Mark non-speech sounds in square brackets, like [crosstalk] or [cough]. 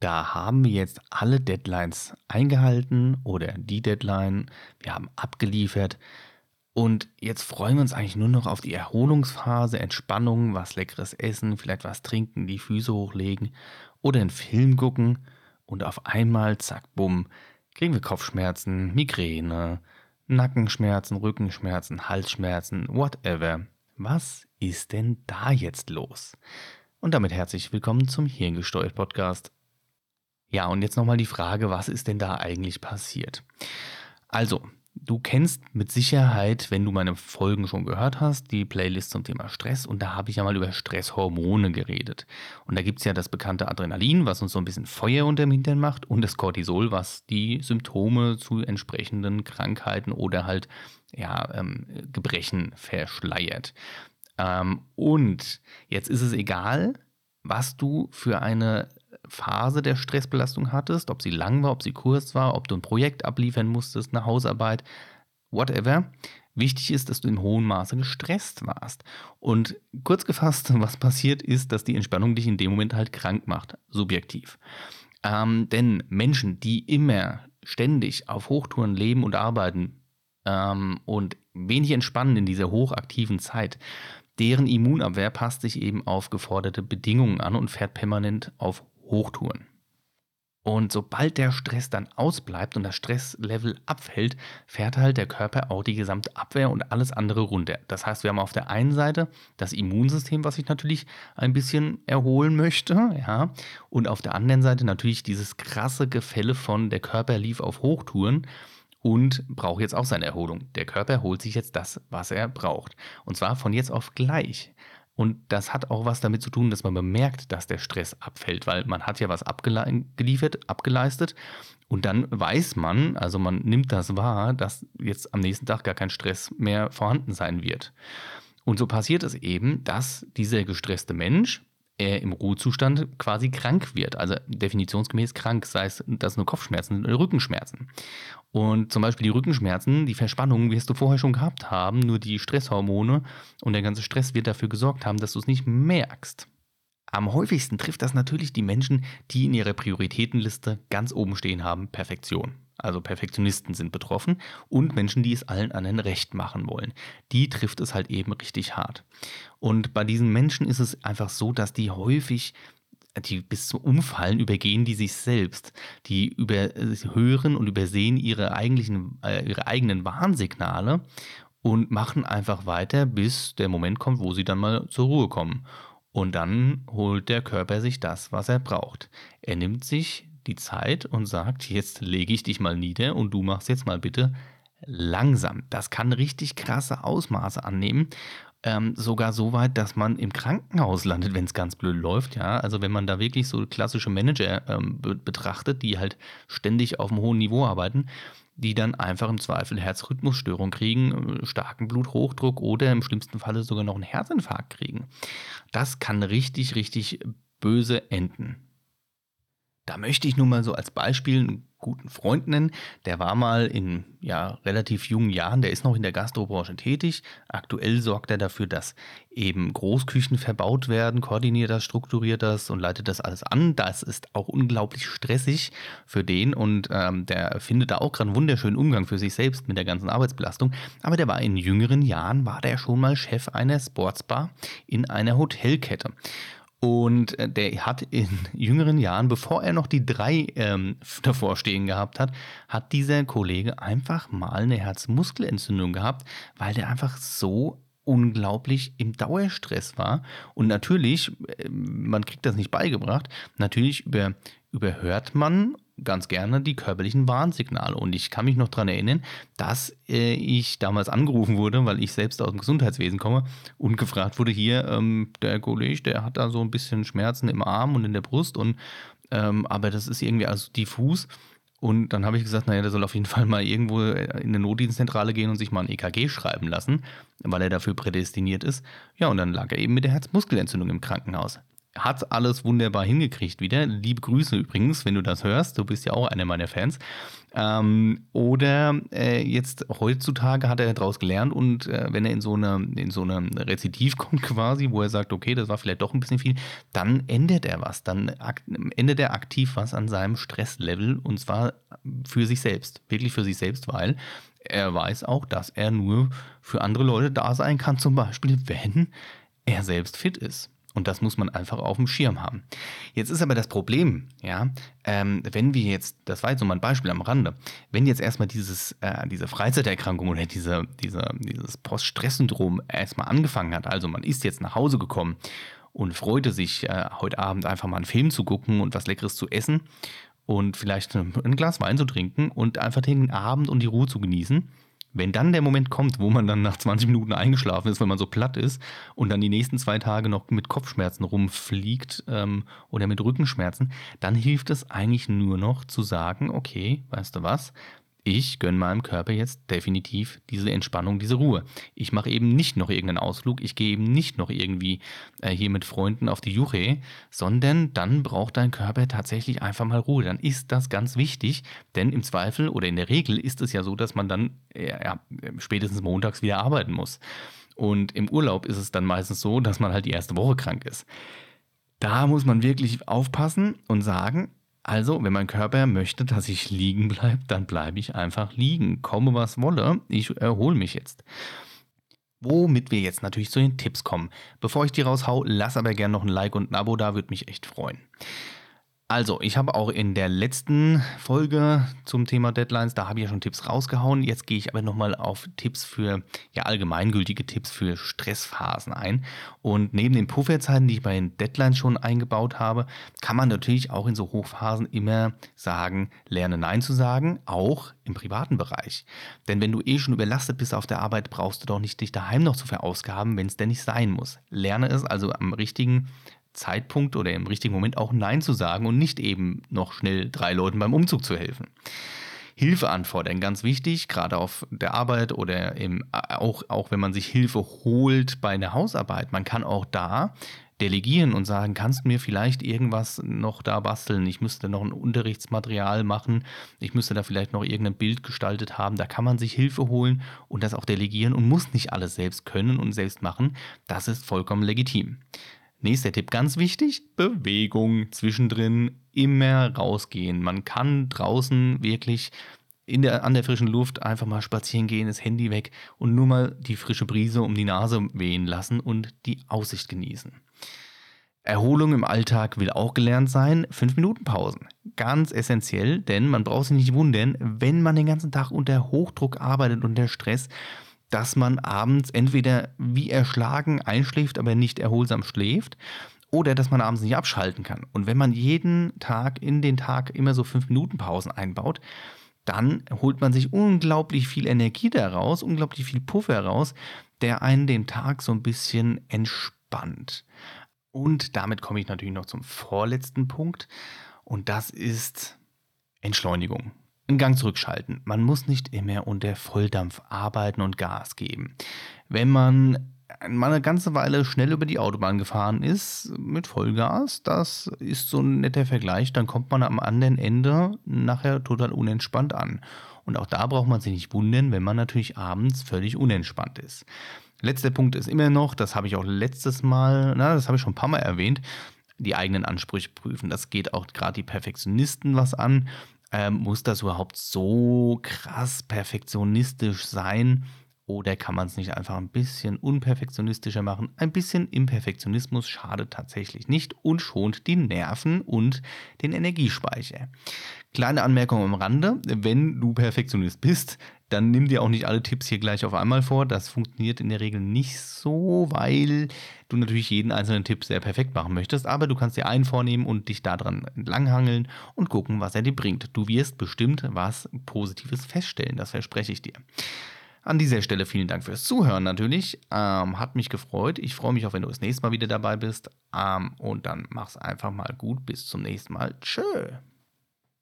Da haben wir jetzt alle Deadlines eingehalten oder die Deadline. Wir haben abgeliefert. Und jetzt freuen wir uns eigentlich nur noch auf die Erholungsphase, Entspannung, was leckeres essen, vielleicht was trinken, die Füße hochlegen oder einen Film gucken. Und auf einmal, zack, bumm, kriegen wir Kopfschmerzen, Migräne, Nackenschmerzen, Rückenschmerzen, Halsschmerzen, whatever. Was ist denn da jetzt los? Und damit herzlich willkommen zum Hirngesteuert Podcast. Ja, und jetzt nochmal die Frage, was ist denn da eigentlich passiert? Also, du kennst mit Sicherheit, wenn du meine Folgen schon gehört hast, die Playlist zum Thema Stress und da habe ich ja mal über Stresshormone geredet. Und da gibt es ja das bekannte Adrenalin, was uns so ein bisschen Feuer unter dem Hintern macht und das Cortisol, was die Symptome zu entsprechenden Krankheiten oder halt ja, ähm, Gebrechen verschleiert. Ähm, und jetzt ist es egal, was du für eine Phase der Stressbelastung hattest, ob sie lang war, ob sie kurz war, ob du ein Projekt abliefern musstest, eine Hausarbeit, whatever. Wichtig ist, dass du im hohen Maße gestresst warst. Und kurz gefasst, [laughs] was passiert ist, dass die Entspannung dich in dem Moment halt krank macht, subjektiv. Ähm, denn Menschen, die immer ständig auf Hochtouren leben und arbeiten ähm, und wenig entspannen in dieser hochaktiven Zeit, deren Immunabwehr passt sich eben auf geforderte Bedingungen an und fährt permanent auf Hochtouren. Und sobald der Stress dann ausbleibt und das Stresslevel abfällt, fährt halt der Körper auch die gesamte Abwehr und alles andere runter. Das heißt, wir haben auf der einen Seite das Immunsystem, was sich natürlich ein bisschen erholen möchte, ja, und auf der anderen Seite natürlich dieses krasse Gefälle von der Körper lief auf Hochtouren und braucht jetzt auch seine Erholung. Der Körper holt sich jetzt das, was er braucht. Und zwar von jetzt auf gleich. Und das hat auch was damit zu tun, dass man bemerkt, dass der Stress abfällt, weil man hat ja was abgeliefert, abgeleistet und dann weiß man, also man nimmt das wahr, dass jetzt am nächsten Tag gar kein Stress mehr vorhanden sein wird. Und so passiert es eben, dass dieser gestresste Mensch er im Ruhezustand quasi krank wird, also definitionsgemäß krank, sei es das nur Kopfschmerzen oder Rückenschmerzen. Und zum Beispiel die Rückenschmerzen, die Verspannungen wirst du vorher schon gehabt haben, nur die Stresshormone und der ganze Stress wird dafür gesorgt haben, dass du es nicht merkst. Am häufigsten trifft das natürlich die Menschen, die in ihrer Prioritätenliste ganz oben stehen haben, Perfektion. Also Perfektionisten sind betroffen und Menschen, die es allen anderen recht machen wollen. Die trifft es halt eben richtig hart. Und bei diesen Menschen ist es einfach so, dass die häufig die bis zum Umfallen übergehen die sich selbst. Die überhören und übersehen ihre, eigentlichen, äh, ihre eigenen Warnsignale und machen einfach weiter, bis der Moment kommt, wo sie dann mal zur Ruhe kommen. Und dann holt der Körper sich das, was er braucht. Er nimmt sich die Zeit und sagt, jetzt lege ich dich mal nieder und du machst jetzt mal bitte langsam. Das kann richtig krasse Ausmaße annehmen ähm, sogar so weit, dass man im Krankenhaus landet, wenn es ganz blöd läuft. Ja, also wenn man da wirklich so klassische Manager ähm, be betrachtet, die halt ständig auf einem hohen Niveau arbeiten, die dann einfach im Zweifel Herzrhythmusstörung kriegen, äh, starken Bluthochdruck oder im schlimmsten Falle sogar noch einen Herzinfarkt kriegen. Das kann richtig, richtig böse enden. Da möchte ich nur mal so als Beispiel einen guten Freund nennen. Der war mal in ja, relativ jungen Jahren, der ist noch in der Gastrobranche tätig. Aktuell sorgt er dafür, dass eben Großküchen verbaut werden, koordiniert das, strukturiert das und leitet das alles an. Das ist auch unglaublich stressig für den und ähm, der findet da auch gerade einen wunderschönen Umgang für sich selbst mit der ganzen Arbeitsbelastung. Aber der war in jüngeren Jahren, war der schon mal Chef einer Sportsbar in einer Hotelkette. Und äh, der hat in [laughs] jüngeren Jahren, bevor er noch die drei ähm, [laughs] davor stehen gehabt hat, hat dieser Kollege einfach mal eine Herzmuskelentzündung gehabt, weil der einfach so unglaublich im Dauerstress war. Und natürlich, äh, man kriegt das nicht beigebracht, natürlich über, überhört man ganz gerne die körperlichen Warnsignale. Und ich kann mich noch daran erinnern, dass äh, ich damals angerufen wurde, weil ich selbst aus dem Gesundheitswesen komme und gefragt wurde, hier, ähm, der Kollege, der hat da so ein bisschen Schmerzen im Arm und in der Brust und ähm, aber das ist irgendwie also diffus. Und dann habe ich gesagt, naja, der soll auf jeden Fall mal irgendwo in eine Notdienstzentrale gehen und sich mal ein EKG schreiben lassen, weil er dafür prädestiniert ist. Ja, und dann lag er eben mit der Herzmuskelentzündung im Krankenhaus hat alles wunderbar hingekriegt wieder. Liebe Grüße übrigens, wenn du das hörst. Du bist ja auch einer meiner Fans. Ähm, oder äh, jetzt heutzutage hat er daraus gelernt und äh, wenn er in so eine in so eine Rezitiv [laughs] kommt quasi, wo er sagt, okay, das war vielleicht doch ein bisschen viel, dann ändert er was, dann ändert er aktiv was an seinem Stresslevel und zwar für sich selbst, wirklich für sich selbst, weil er weiß auch, dass er nur für andere Leute da sein kann, zum Beispiel, wenn er selbst fit ist. Und das muss man einfach auf dem Schirm haben. Jetzt ist aber das Problem, ja, ähm, wenn wir jetzt, das war jetzt so mal ein Beispiel am Rande, wenn jetzt erstmal dieses, äh, diese Freizeiterkrankung oder diese, diese, dieses Poststress-Syndrom erstmal angefangen hat, also man ist jetzt nach Hause gekommen und freute sich, äh, heute Abend einfach mal einen Film zu gucken und was Leckeres zu essen und vielleicht ein Glas Wein zu trinken und einfach den Abend und die Ruhe zu genießen wenn dann der Moment kommt, wo man dann nach 20 Minuten eingeschlafen ist, weil man so platt ist und dann die nächsten zwei Tage noch mit Kopfschmerzen rumfliegt ähm, oder mit Rückenschmerzen, dann hilft es eigentlich nur noch zu sagen, okay, weißt du was, ich gönne meinem Körper jetzt definitiv diese Entspannung, diese Ruhe. Ich mache eben nicht noch irgendeinen Ausflug, ich gehe eben nicht noch irgendwie äh, hier mit Freunden auf die Juche, sondern dann braucht dein Körper tatsächlich einfach mal Ruhe. Dann ist das ganz wichtig, denn im Zweifel oder in der Regel ist es ja so, dass man dann äh, ja, spätestens montags wieder arbeiten muss. Und im Urlaub ist es dann meistens so, dass man halt die erste Woche krank ist. Da muss man wirklich aufpassen und sagen, also, wenn mein Körper möchte, dass ich liegen bleibe, dann bleibe ich einfach liegen. Komme was wolle, ich erhole mich jetzt. Womit wir jetzt natürlich zu den Tipps kommen. Bevor ich die raushau, lass aber gerne noch ein Like und ein Abo da, würde mich echt freuen. Also, ich habe auch in der letzten Folge zum Thema Deadlines, da habe ich ja schon Tipps rausgehauen. Jetzt gehe ich aber nochmal auf Tipps für, ja, allgemeingültige Tipps für Stressphasen ein. Und neben den Pufferzeiten, die ich bei den Deadlines schon eingebaut habe, kann man natürlich auch in so Hochphasen immer sagen, lerne Nein zu sagen, auch im privaten Bereich. Denn wenn du eh schon überlastet bist auf der Arbeit, brauchst du doch nicht dich daheim noch zu verausgaben, wenn es denn nicht sein muss. Lerne es also am richtigen Zeitpunkt oder im richtigen Moment auch Nein zu sagen und nicht eben noch schnell drei Leuten beim Umzug zu helfen. Hilfe anfordern, ganz wichtig, gerade auf der Arbeit oder im, auch, auch wenn man sich Hilfe holt bei einer Hausarbeit. Man kann auch da delegieren und sagen, kannst du mir vielleicht irgendwas noch da basteln? Ich müsste noch ein Unterrichtsmaterial machen, ich müsste da vielleicht noch irgendein Bild gestaltet haben. Da kann man sich Hilfe holen und das auch delegieren und muss nicht alles selbst können und selbst machen. Das ist vollkommen legitim. Nächster Tipp, ganz wichtig, Bewegung zwischendrin, immer rausgehen. Man kann draußen wirklich in der, an der frischen Luft einfach mal spazieren gehen, das Handy weg und nur mal die frische Brise um die Nase wehen lassen und die Aussicht genießen. Erholung im Alltag will auch gelernt sein. 5 Minuten Pausen. Ganz essentiell, denn man braucht sich nicht wundern, wenn man den ganzen Tag unter Hochdruck arbeitet, unter Stress, dass man abends entweder wie erschlagen einschläft, aber nicht erholsam schläft, oder dass man abends nicht abschalten kann. Und wenn man jeden Tag in den Tag immer so fünf Minuten Pausen einbaut, dann holt man sich unglaublich viel Energie daraus, unglaublich viel Puffer raus, der einen den Tag so ein bisschen entspannt. Und damit komme ich natürlich noch zum vorletzten Punkt. Und das ist Entschleunigung einen Gang zurückschalten. Man muss nicht immer unter Volldampf arbeiten und Gas geben. Wenn man mal eine ganze Weile schnell über die Autobahn gefahren ist mit Vollgas, das ist so ein netter Vergleich, dann kommt man am anderen Ende nachher total unentspannt an. Und auch da braucht man sich nicht wundern, wenn man natürlich abends völlig unentspannt ist. Letzter Punkt ist immer noch, das habe ich auch letztes Mal, na, das habe ich schon ein paar Mal erwähnt, die eigenen Ansprüche prüfen. Das geht auch gerade die Perfektionisten was an ähm, muss das überhaupt so krass perfektionistisch sein? Oder kann man es nicht einfach ein bisschen unperfektionistischer machen? Ein bisschen Imperfektionismus schadet tatsächlich nicht und schont die Nerven und den Energiespeicher. Kleine Anmerkung am Rande, wenn du Perfektionist bist, dann nimm dir auch nicht alle Tipps hier gleich auf einmal vor. Das funktioniert in der Regel nicht so, weil du natürlich jeden einzelnen Tipp sehr perfekt machen möchtest. Aber du kannst dir einen vornehmen und dich daran entlanghangeln und gucken, was er dir bringt. Du wirst bestimmt was Positives feststellen, das verspreche ich dir. An dieser Stelle vielen Dank fürs Zuhören natürlich. Ähm, hat mich gefreut. Ich freue mich auch, wenn du das nächste Mal wieder dabei bist. Ähm, und dann mach's einfach mal gut. Bis zum nächsten Mal. Tschö.